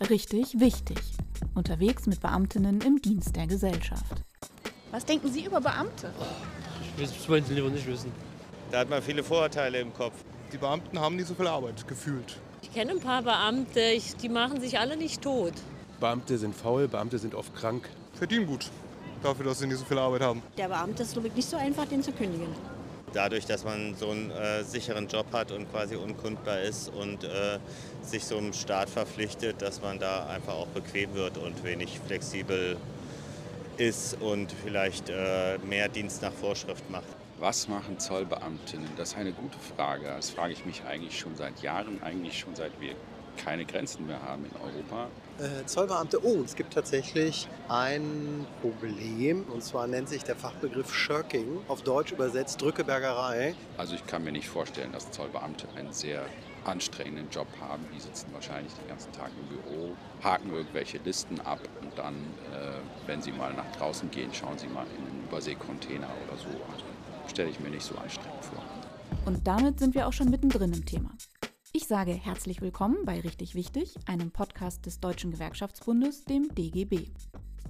Richtig wichtig. Unterwegs mit Beamtinnen im Dienst der Gesellschaft. Was denken Sie über Beamte? Das wollen Sie lieber nicht wissen. Da hat man viele Vorurteile im Kopf. Die Beamten haben nicht so viel Arbeit, gefühlt. Ich kenne ein paar Beamte, ich, die machen sich alle nicht tot. Beamte sind faul, Beamte sind oft krank. Verdienen gut, dafür, dass sie nicht so viel Arbeit haben. Der Beamte ist glaube ich nicht so einfach, den zu kündigen. Dadurch, dass man so einen äh, sicheren Job hat und quasi unkundbar ist und äh, sich so einem Staat verpflichtet, dass man da einfach auch bequem wird und wenig flexibel ist und vielleicht äh, mehr Dienst nach Vorschrift macht. Was machen Zollbeamtinnen? Das ist eine gute Frage. Das frage ich mich eigentlich schon seit Jahren, eigentlich schon seit wir keine Grenzen mehr haben in Europa. Äh, Zollbeamte, oh, es gibt tatsächlich ein Problem und zwar nennt sich der Fachbegriff Shirking, auf Deutsch übersetzt Drückebergerei. Also ich kann mir nicht vorstellen, dass Zollbeamte einen sehr anstrengenden Job haben. Die sitzen wahrscheinlich den ganzen Tag im Büro, haken irgendwelche Listen ab und dann, äh, wenn sie mal nach draußen gehen, schauen sie mal in einen Überseekontainer oder so. Also stelle ich mir nicht so anstrengend vor. Und damit sind wir auch schon mittendrin im Thema. Ich sage herzlich willkommen bei Richtig Wichtig, einem Podcast des Deutschen Gewerkschaftsbundes, dem DGB.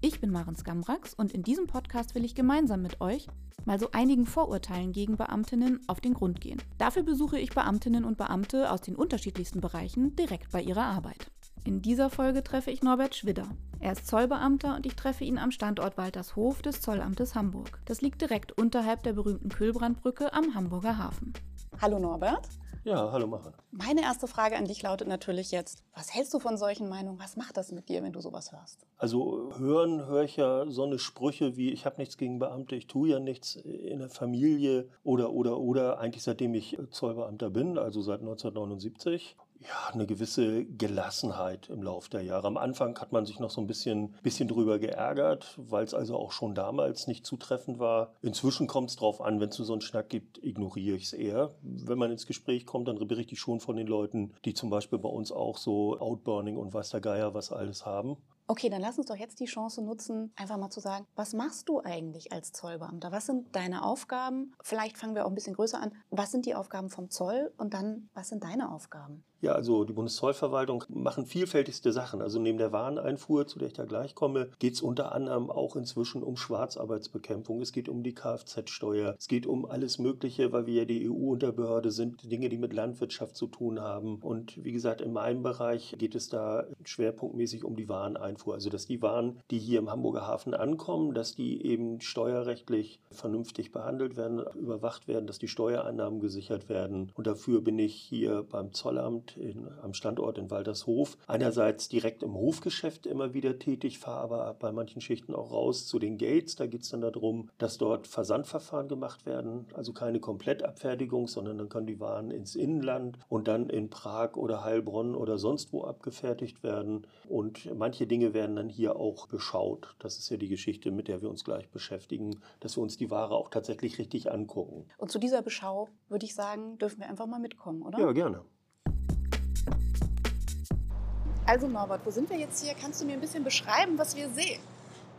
Ich bin Maren Skambrax und in diesem Podcast will ich gemeinsam mit euch mal so einigen Vorurteilen gegen Beamtinnen auf den Grund gehen. Dafür besuche ich Beamtinnen und Beamte aus den unterschiedlichsten Bereichen direkt bei ihrer Arbeit. In dieser Folge treffe ich Norbert Schwidder. Er ist Zollbeamter und ich treffe ihn am Standort Waltershof des Zollamtes Hamburg. Das liegt direkt unterhalb der berühmten Kühlbrandbrücke am Hamburger Hafen. Hallo Norbert. Ja, hallo Maren. Meine erste Frage an dich lautet natürlich jetzt, was hältst du von solchen Meinungen? Was macht das mit dir, wenn du sowas hörst? Also hören höre ich ja so eine Sprüche wie, ich habe nichts gegen Beamte, ich tue ja nichts in der Familie oder, oder, oder, eigentlich seitdem ich Zollbeamter bin, also seit 1979 ja, eine gewisse Gelassenheit im Laufe der Jahre. Am Anfang hat man sich noch so ein bisschen, bisschen drüber geärgert, weil es also auch schon damals nicht zutreffend war. Inzwischen kommt es drauf an, wenn es so einen Schnack gibt, ignoriere ich es eher. Wenn man ins Gespräch kommt, dann berichte ich schon von den Leuten, die zum Beispiel bei uns auch so Outburning und weiß der Geier was alles haben. Okay, dann lass uns doch jetzt die Chance nutzen, einfach mal zu sagen, was machst du eigentlich als Zollbeamter? Was sind deine Aufgaben? Vielleicht fangen wir auch ein bisschen größer an. Was sind die Aufgaben vom Zoll und dann, was sind deine Aufgaben? Ja, also die Bundeszollverwaltung machen vielfältigste Sachen. Also neben der Wareneinfuhr, zu der ich da gleich komme, geht es unter anderem auch inzwischen um Schwarzarbeitsbekämpfung. Es geht um die Kfz-Steuer. Es geht um alles Mögliche, weil wir ja die EU-Unterbehörde sind, Dinge, die mit Landwirtschaft zu tun haben. Und wie gesagt, in meinem Bereich geht es da schwerpunktmäßig um die Wareneinfuhr. Also dass die Waren, die hier im Hamburger Hafen ankommen, dass die eben steuerrechtlich vernünftig behandelt werden, überwacht werden, dass die Steuereinnahmen gesichert werden. Und dafür bin ich hier beim Zollamt in, am Standort in Waltershof. Einerseits direkt im Hofgeschäft immer wieder tätig, fahre aber bei manchen Schichten auch raus zu den Gates. Da geht es dann darum, dass dort Versandverfahren gemacht werden, also keine Komplettabfertigung, sondern dann können die Waren ins Inland und dann in Prag oder Heilbronn oder sonst wo abgefertigt werden. Und manche Dinge werden dann hier auch beschaut. Das ist ja die Geschichte, mit der wir uns gleich beschäftigen, dass wir uns die Ware auch tatsächlich richtig angucken. Und zu dieser Beschau würde ich sagen, dürfen wir einfach mal mitkommen, oder? Ja, gerne. Also Norbert, wo sind wir jetzt hier? Kannst du mir ein bisschen beschreiben, was wir sehen?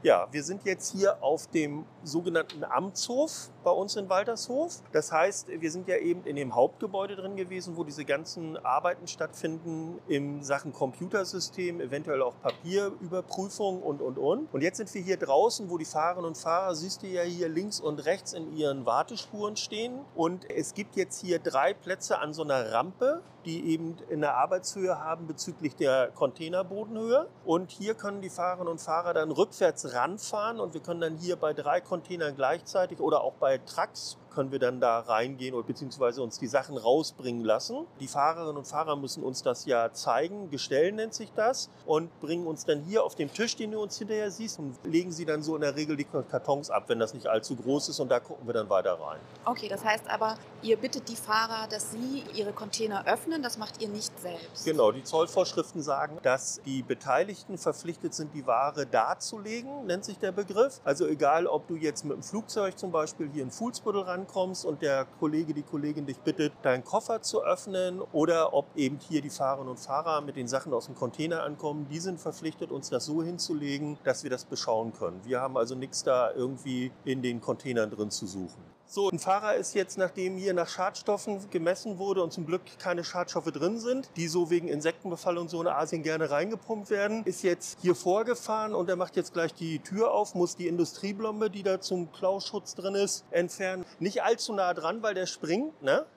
Ja, wir sind jetzt hier auf dem sogenannten Amtshof bei uns in Waltershof. Das heißt, wir sind ja eben in dem Hauptgebäude drin gewesen, wo diese ganzen Arbeiten stattfinden in Sachen Computersystem, eventuell auch Papierüberprüfung und, und, und. Und jetzt sind wir hier draußen, wo die Fahrerinnen und Fahrer, siehst du ja hier links und rechts in ihren Wartespuren stehen. Und es gibt jetzt hier drei Plätze an so einer Rampe, die eben in der Arbeitshöhe haben bezüglich der Containerbodenhöhe. Und hier können die Fahrerinnen und Fahrer dann rückwärts ranfahren und wir können dann hier bei drei Containern gleichzeitig oder auch bei Trucks können wir dann da reingehen oder beziehungsweise uns die Sachen rausbringen lassen. Die Fahrerinnen und Fahrer müssen uns das ja zeigen, Gestell nennt sich das, und bringen uns dann hier auf dem Tisch, den du uns hinterher siehst, und legen sie dann so in der Regel die Kartons ab, wenn das nicht allzu groß ist und da gucken wir dann weiter rein. Okay, das heißt aber, ihr bittet die Fahrer, dass sie ihre Container öffnen, das macht ihr nicht selbst. Genau, die Zollvorschriften sagen, dass die Beteiligten verpflichtet sind, die Ware darzulegen, nennt sich der Begriff. Also egal, ob du jetzt mit dem Flugzeug zum Beispiel hier in Fuhlsbüttel ran ankommst und der Kollege, die Kollegin dich bittet, deinen Koffer zu öffnen oder ob eben hier die Fahrerinnen und Fahrer mit den Sachen aus dem Container ankommen, die sind verpflichtet, uns das so hinzulegen, dass wir das beschauen können. Wir haben also nichts da irgendwie in den Containern drin zu suchen. So, ein Fahrer ist jetzt, nachdem hier nach Schadstoffen gemessen wurde und zum Glück keine Schadstoffe drin sind, die so wegen Insektenbefall und so in Asien gerne reingepumpt werden, ist jetzt hier vorgefahren und er macht jetzt gleich die Tür auf, muss die Industrieblombe, die da zum Klauschutz drin ist, entfernen. Nicht allzu nah dran, weil der springt, ne?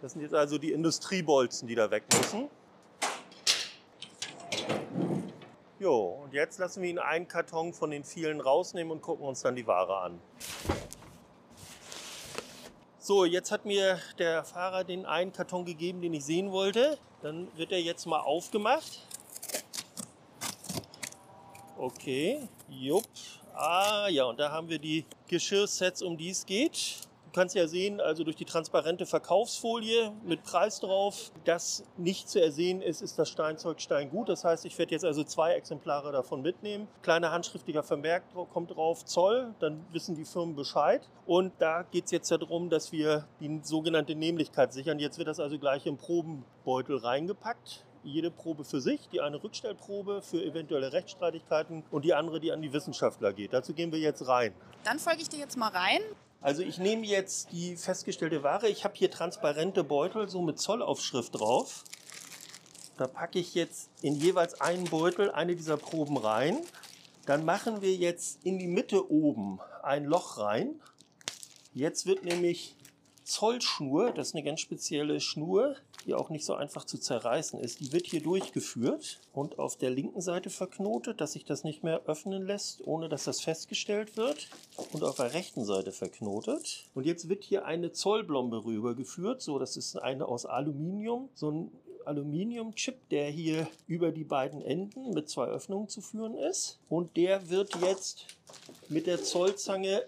Das sind jetzt also die Industriebolzen, die da weg müssen. Jo, und jetzt lassen wir ihn einen Karton von den vielen rausnehmen und gucken uns dann die Ware an. So, jetzt hat mir der Fahrer den einen Karton gegeben, den ich sehen wollte. Dann wird er jetzt mal aufgemacht. Okay, jupp. Ah ja, und da haben wir die Geschirrsets, um die es geht kannst ja sehen, also durch die transparente Verkaufsfolie mit Preis drauf, das nicht zu ersehen ist, ist das Steinzeug Steingut. Das heißt, ich werde jetzt also zwei Exemplare davon mitnehmen. Kleiner handschriftlicher Vermerk kommt drauf, Zoll, dann wissen die Firmen Bescheid. Und da geht es jetzt ja darum, dass wir die sogenannte Nämlichkeit sichern. Jetzt wird das also gleich im Probenbeutel reingepackt jede Probe für sich, die eine Rückstellprobe für eventuelle Rechtsstreitigkeiten und die andere, die an die Wissenschaftler geht. Dazu gehen wir jetzt rein. Dann folge ich dir jetzt mal rein. Also ich nehme jetzt die festgestellte Ware. Ich habe hier transparente Beutel, so mit Zollaufschrift drauf. Da packe ich jetzt in jeweils einen Beutel eine dieser Proben rein. Dann machen wir jetzt in die Mitte oben ein Loch rein. Jetzt wird nämlich Zollschnur, das ist eine ganz spezielle Schnur, die auch nicht so einfach zu zerreißen ist. Die wird hier durchgeführt und auf der linken Seite verknotet, dass sich das nicht mehr öffnen lässt, ohne dass das festgestellt wird. Und auf der rechten Seite verknotet. Und jetzt wird hier eine Zollblombe rübergeführt. So, das ist eine aus Aluminium. So ein Aluminiumchip, der hier über die beiden Enden mit zwei Öffnungen zu führen ist. Und der wird jetzt mit der Zollzange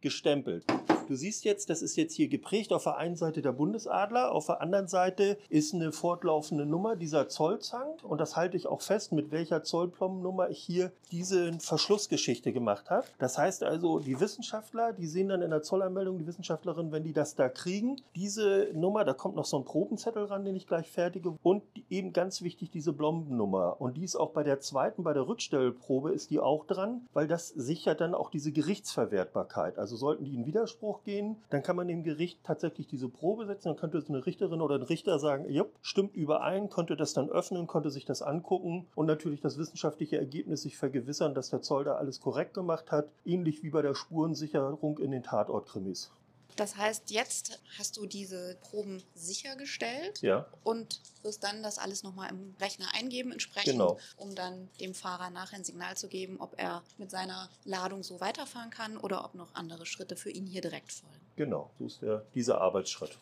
gestempelt. Du siehst jetzt, das ist jetzt hier geprägt auf der einen Seite der Bundesadler, auf der anderen Seite ist eine fortlaufende Nummer dieser Zollzang und das halte ich auch fest, mit welcher Zollplommennummer ich hier diese Verschlussgeschichte gemacht habe. Das heißt also, die Wissenschaftler, die sehen dann in der Zollanmeldung, die Wissenschaftlerin, wenn die das da kriegen, diese Nummer, da kommt noch so ein Probenzettel ran, den ich gleich fertige und eben ganz wichtig diese Blombennummer und die ist auch bei der zweiten, bei der Rückstellprobe ist die auch dran, weil das sichert dann auch diese Gerichtsverwertbarkeit. Also sollten die in Widerspruch gehen, dann kann man dem Gericht tatsächlich diese Probe setzen. Dann könnte eine Richterin oder ein Richter sagen, ja, stimmt überein, konnte das dann öffnen, konnte sich das angucken und natürlich das wissenschaftliche Ergebnis sich vergewissern, dass der Zoll da alles korrekt gemacht hat, ähnlich wie bei der Spurensicherung in den Tatortkrimis. Das heißt, jetzt hast du diese Proben sichergestellt ja. und wirst dann das alles nochmal im Rechner eingeben, entsprechend, genau. um dann dem Fahrer nachher ein Signal zu geben, ob er mit seiner Ladung so weiterfahren kann oder ob noch andere Schritte für ihn hier direkt folgen. Genau, so ist der, dieser Arbeitsschritt.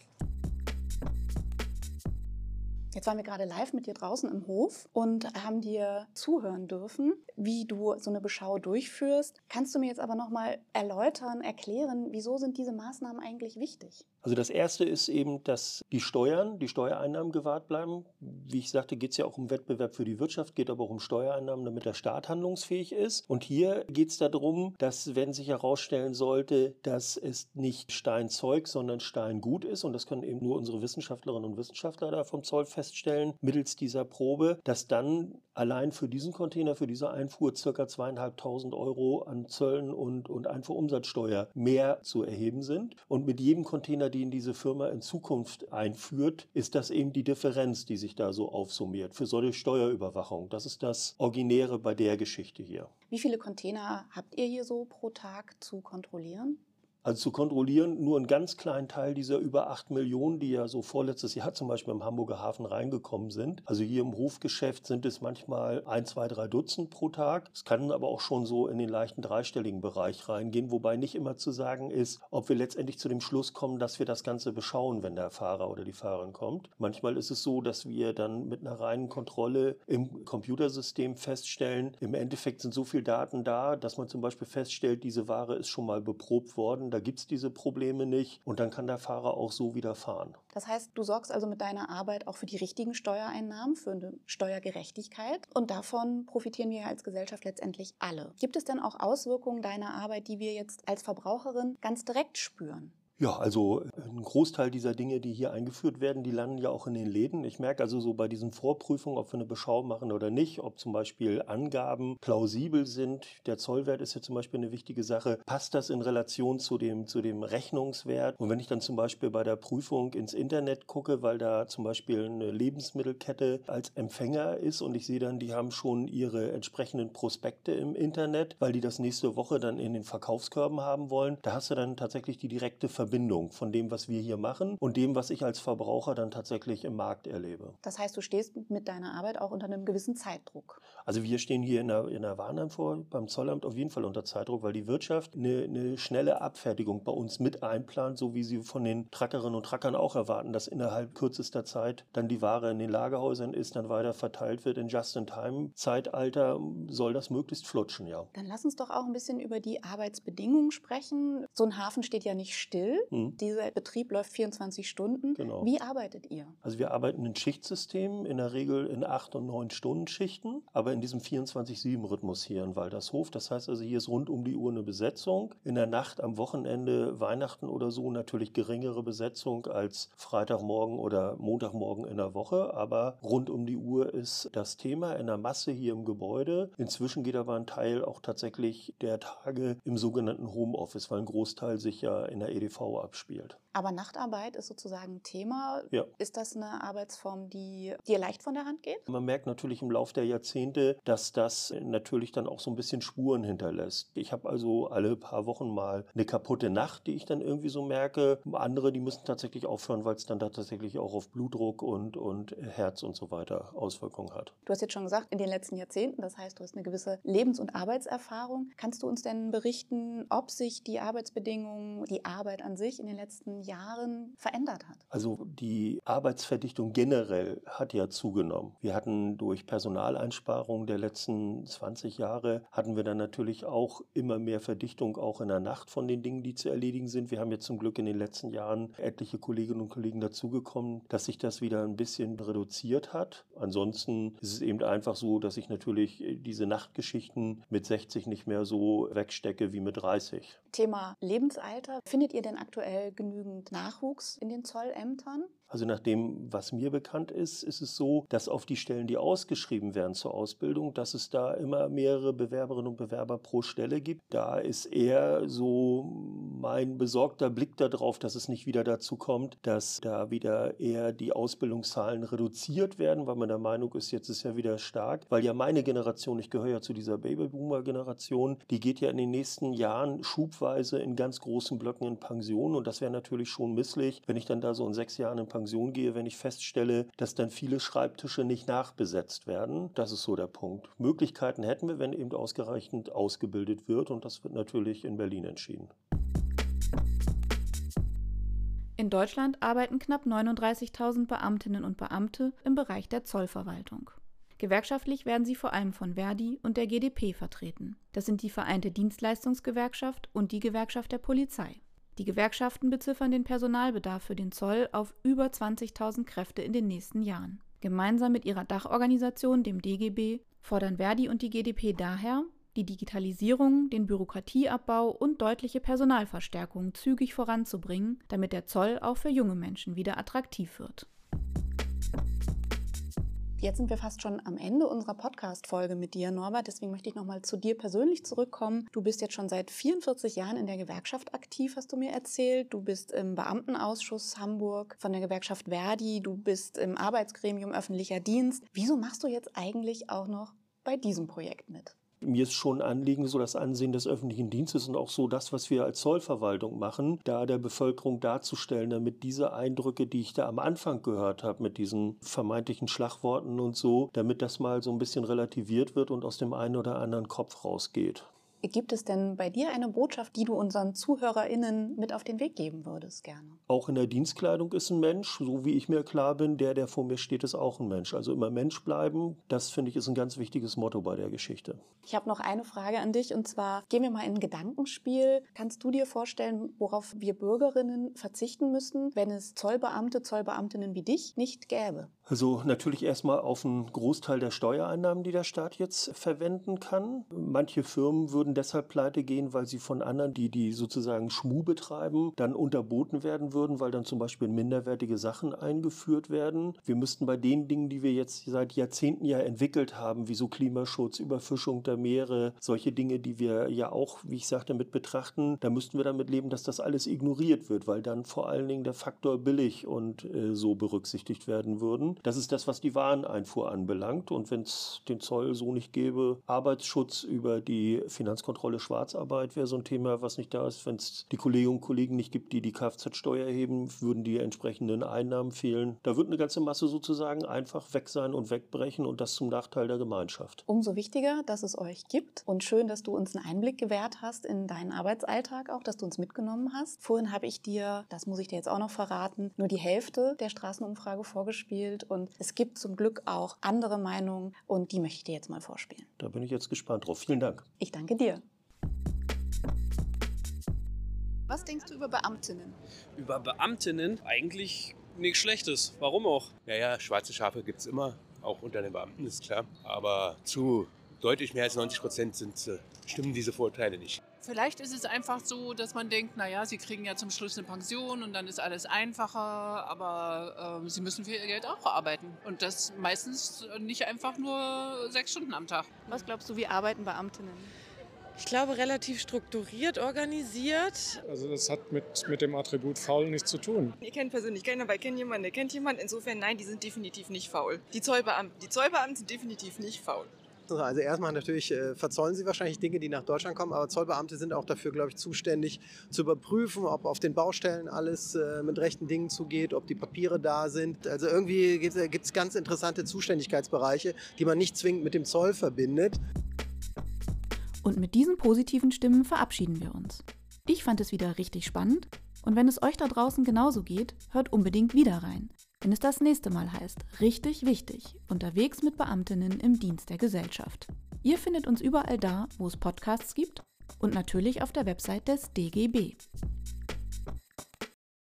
Jetzt waren wir gerade live mit dir draußen im Hof und haben dir zuhören dürfen, wie du so eine Beschau durchführst. Kannst du mir jetzt aber noch mal erläutern, erklären, wieso sind diese Maßnahmen eigentlich wichtig? Also das erste ist eben, dass die Steuern, die Steuereinnahmen gewahrt bleiben. Wie ich sagte, geht es ja auch um Wettbewerb für die Wirtschaft, geht aber auch um Steuereinnahmen, damit der Staat handlungsfähig ist. Und hier geht es darum, dass, wenn sich herausstellen sollte, dass es nicht Steinzeug, sondern Steingut ist, und das können eben nur unsere Wissenschaftlerinnen und Wissenschaftler da vom Zoll feststellen, mittels dieser Probe, dass dann allein für diesen Container, für diese Einfuhr circa zweieinhalbtausend Euro an Zöllen und, und Einfuhrumsatzsteuer mehr zu erheben sind. Und mit jedem Container die in diese Firma in Zukunft einführt, ist das eben die Differenz, die sich da so aufsummiert für solche Steuerüberwachung. Das ist das Originäre bei der Geschichte hier. Wie viele Container habt ihr hier so pro Tag zu kontrollieren? Also zu kontrollieren, nur einen ganz kleinen Teil dieser über 8 Millionen, die ja so vorletztes Jahr zum Beispiel im Hamburger Hafen reingekommen sind. Also hier im Hofgeschäft sind es manchmal ein, zwei, drei Dutzend pro Tag. Es kann aber auch schon so in den leichten dreistelligen Bereich reingehen, wobei nicht immer zu sagen ist, ob wir letztendlich zu dem Schluss kommen, dass wir das Ganze beschauen, wenn der Fahrer oder die Fahrerin kommt. Manchmal ist es so, dass wir dann mit einer reinen Kontrolle im Computersystem feststellen, im Endeffekt sind so viele Daten da, dass man zum Beispiel feststellt, diese Ware ist schon mal beprobt worden da gibt es diese Probleme nicht und dann kann der Fahrer auch so wieder fahren. Das heißt, du sorgst also mit deiner Arbeit auch für die richtigen Steuereinnahmen, für eine Steuergerechtigkeit und davon profitieren wir als Gesellschaft letztendlich alle. Gibt es denn auch Auswirkungen deiner Arbeit, die wir jetzt als Verbraucherin ganz direkt spüren? Ja, also ein Großteil dieser Dinge, die hier eingeführt werden, die landen ja auch in den Läden. Ich merke also so bei diesen Vorprüfungen, ob wir eine Beschau machen oder nicht, ob zum Beispiel Angaben plausibel sind. Der Zollwert ist ja zum Beispiel eine wichtige Sache. Passt das in Relation zu dem, zu dem Rechnungswert? Und wenn ich dann zum Beispiel bei der Prüfung ins Internet gucke, weil da zum Beispiel eine Lebensmittelkette als Empfänger ist und ich sehe dann, die haben schon ihre entsprechenden Prospekte im Internet, weil die das nächste Woche dann in den Verkaufskörben haben wollen, da hast du dann tatsächlich die direkte Verbindung Verbindung von dem, was wir hier machen und dem, was ich als Verbraucher dann tatsächlich im Markt erlebe. Das heißt, du stehst mit deiner Arbeit auch unter einem gewissen Zeitdruck. Also wir stehen hier in der, in der Warnheim vor, beim Zollamt auf jeden Fall unter Zeitdruck, weil die Wirtschaft eine, eine schnelle Abfertigung bei uns mit einplant, so wie sie von den Trackerinnen und Trackern auch erwarten, dass innerhalb kürzester Zeit dann die Ware in den Lagerhäusern ist, dann weiter verteilt wird. In Just-in-Time-Zeitalter soll das möglichst flutschen, ja. Dann lass uns doch auch ein bisschen über die Arbeitsbedingungen sprechen. So ein Hafen steht ja nicht still. Mhm. Dieser Betrieb läuft 24 Stunden. Genau. Wie arbeitet ihr? Also wir arbeiten in Schichtsystemen, in der Regel in 8 und 9 Stunden Schichten, aber in diesem 24-7-Rhythmus hier in Waldershof. Das heißt also, hier ist rund um die Uhr eine Besetzung. In der Nacht, am Wochenende, Weihnachten oder so natürlich geringere Besetzung als Freitagmorgen oder Montagmorgen in der Woche, aber rund um die Uhr ist das Thema in der Masse hier im Gebäude. Inzwischen geht aber ein Teil auch tatsächlich der Tage im sogenannten Homeoffice, weil ein Großteil sich ja in der EDV abspielt. Aber Nachtarbeit ist sozusagen ein Thema. Ja. Ist das eine Arbeitsform, die dir leicht von der Hand geht? Man merkt natürlich im Laufe der Jahrzehnte, dass das natürlich dann auch so ein bisschen Spuren hinterlässt. Ich habe also alle paar Wochen mal eine kaputte Nacht, die ich dann irgendwie so merke. Andere, die müssen tatsächlich aufhören, weil es dann da tatsächlich auch auf Blutdruck und, und Herz und so weiter Auswirkungen hat. Du hast jetzt schon gesagt, in den letzten Jahrzehnten, das heißt, du hast eine gewisse Lebens- und Arbeitserfahrung. Kannst du uns denn berichten, ob sich die Arbeitsbedingungen, die Arbeit an sich in den letzten Jahren verändert hat? Also die Arbeitsverdichtung generell hat ja zugenommen. Wir hatten durch Personaleinsparungen der letzten 20 Jahre, hatten wir dann natürlich auch immer mehr Verdichtung auch in der Nacht von den Dingen, die zu erledigen sind. Wir haben jetzt zum Glück in den letzten Jahren etliche Kolleginnen und Kollegen dazugekommen, dass sich das wieder ein bisschen reduziert hat. Ansonsten ist es eben einfach so, dass ich natürlich diese Nachtgeschichten mit 60 nicht mehr so wegstecke wie mit 30. Thema Lebensalter. Findet ihr denn aktuell genügend Nachwuchs in den Zollämtern? Also nach dem, was mir bekannt ist, ist es so, dass auf die Stellen, die ausgeschrieben werden zur Ausbildung, dass es da immer mehrere Bewerberinnen und Bewerber pro Stelle gibt. Da ist eher so mein besorgter Blick darauf, dass es nicht wieder dazu kommt, dass da wieder eher die Ausbildungszahlen reduziert werden, weil man der Meinung ist, jetzt ist ja wieder stark. Weil ja meine Generation, ich gehöre ja zu dieser Babyboomer-Generation, die geht ja in den nächsten Jahren schubweise in ganz großen Blöcken in Pension und das wäre natürlich schon misslich, wenn ich dann da so in sechs Jahren in Pension gehe, wenn ich feststelle, dass dann viele Schreibtische nicht nachbesetzt werden. Das ist so der Punkt. Möglichkeiten hätten wir, wenn eben ausreichend ausgebildet wird und das wird natürlich in Berlin entschieden. In Deutschland arbeiten knapp 39.000 Beamtinnen und Beamte im Bereich der Zollverwaltung. Gewerkschaftlich werden sie vor allem von Verdi und der GdP vertreten. Das sind die Vereinte Dienstleistungsgewerkschaft und die Gewerkschaft der Polizei. Die Gewerkschaften beziffern den Personalbedarf für den Zoll auf über 20.000 Kräfte in den nächsten Jahren. Gemeinsam mit ihrer Dachorganisation, dem DGB, fordern Verdi und die GdP daher, die Digitalisierung, den Bürokratieabbau und deutliche Personalverstärkung zügig voranzubringen, damit der Zoll auch für junge Menschen wieder attraktiv wird. Jetzt sind wir fast schon am Ende unserer Podcast-Folge mit dir, Norbert. Deswegen möchte ich nochmal zu dir persönlich zurückkommen. Du bist jetzt schon seit 44 Jahren in der Gewerkschaft aktiv, hast du mir erzählt. Du bist im Beamtenausschuss Hamburg von der Gewerkschaft Verdi. Du bist im Arbeitsgremium öffentlicher Dienst. Wieso machst du jetzt eigentlich auch noch bei diesem Projekt mit? Mir ist schon ein Anliegen, so das Ansehen des öffentlichen Dienstes und auch so das, was wir als Zollverwaltung machen, da der Bevölkerung darzustellen, damit diese Eindrücke, die ich da am Anfang gehört habe, mit diesen vermeintlichen Schlagworten und so, damit das mal so ein bisschen relativiert wird und aus dem einen oder anderen Kopf rausgeht. Gibt es denn bei dir eine Botschaft, die du unseren ZuhörerInnen mit auf den Weg geben würdest, gerne? Auch in der Dienstkleidung ist ein Mensch, so wie ich mir klar bin, der, der vor mir steht, ist auch ein Mensch. Also immer Mensch bleiben, das finde ich ist ein ganz wichtiges Motto bei der Geschichte. Ich habe noch eine Frage an dich und zwar, gehen wir mal in ein Gedankenspiel. Kannst du dir vorstellen, worauf wir Bürgerinnen verzichten müssten, wenn es Zollbeamte, Zollbeamtinnen wie dich nicht gäbe? Also natürlich erstmal auf einen Großteil der Steuereinnahmen, die der Staat jetzt verwenden kann. Manche Firmen würden würden deshalb pleite gehen, weil sie von anderen, die die sozusagen Schmu betreiben, dann unterboten werden würden, weil dann zum Beispiel minderwertige Sachen eingeführt werden. Wir müssten bei den Dingen, die wir jetzt seit Jahrzehnten ja entwickelt haben, wie so Klimaschutz, Überfischung der Meere, solche Dinge, die wir ja auch, wie ich sagte, mit betrachten, da müssten wir damit leben, dass das alles ignoriert wird, weil dann vor allen Dingen der Faktor billig und äh, so berücksichtigt werden würden. Das ist das, was die Wareneinfuhr anbelangt. Und wenn es den Zoll so nicht gäbe, Arbeitsschutz über die Finanzkontrolle Schwarzarbeit wäre so ein Thema, was nicht da ist. Wenn es die Kolleginnen und Kollegen nicht gibt, die die Kfz-Steuer erheben, würden die entsprechenden Einnahmen fehlen. Da wird eine ganze Masse sozusagen einfach weg sein und wegbrechen und das zum Nachteil der Gemeinschaft. Umso wichtiger, dass es euch gibt und schön, dass du uns einen Einblick gewährt hast in deinen Arbeitsalltag auch, dass du uns mitgenommen hast. Vorhin habe ich dir, das muss ich dir jetzt auch noch verraten, nur die Hälfte der Straßenumfrage vorgespielt und es gibt zum Glück auch andere Meinungen und die möchte ich dir jetzt mal vorspielen. Da bin ich jetzt gespannt drauf. Vielen Dank. Ich danke dir. Was denkst du über Beamtinnen? Über Beamtinnen eigentlich nichts Schlechtes. Warum auch? Ja, ja, schwarze Schafe gibt es immer, auch unter den Beamten, ist klar. Aber zu deutlich mehr als 90 Prozent sind, äh, stimmen diese Vorteile nicht. Vielleicht ist es einfach so, dass man denkt, naja, sie kriegen ja zum Schluss eine Pension und dann ist alles einfacher, aber äh, sie müssen für ihr Geld auch arbeiten. Und das meistens nicht einfach nur sechs Stunden am Tag. Was glaubst du, wie arbeiten Beamtinnen? Ich glaube, relativ strukturiert organisiert. Also das hat mit, mit dem Attribut faul nichts zu tun. Ich kenne persönlich keinen, aber ich kenne jemanden, der kennt jemanden. Insofern, nein, die sind definitiv nicht faul. Die Zollbeamten, die Zollbeamten sind definitiv nicht faul. Also erstmal natürlich äh, verzollen sie wahrscheinlich Dinge, die nach Deutschland kommen, aber Zollbeamte sind auch dafür, glaube ich, zuständig zu überprüfen, ob auf den Baustellen alles äh, mit rechten Dingen zugeht, ob die Papiere da sind. Also irgendwie gibt es ganz interessante Zuständigkeitsbereiche, die man nicht zwingend mit dem Zoll verbindet. Und mit diesen positiven Stimmen verabschieden wir uns. Ich fand es wieder richtig spannend und wenn es euch da draußen genauso geht, hört unbedingt wieder rein wenn es das nächste Mal heißt, richtig wichtig, unterwegs mit Beamtinnen im Dienst der Gesellschaft. Ihr findet uns überall da, wo es Podcasts gibt und natürlich auf der Website des DGB.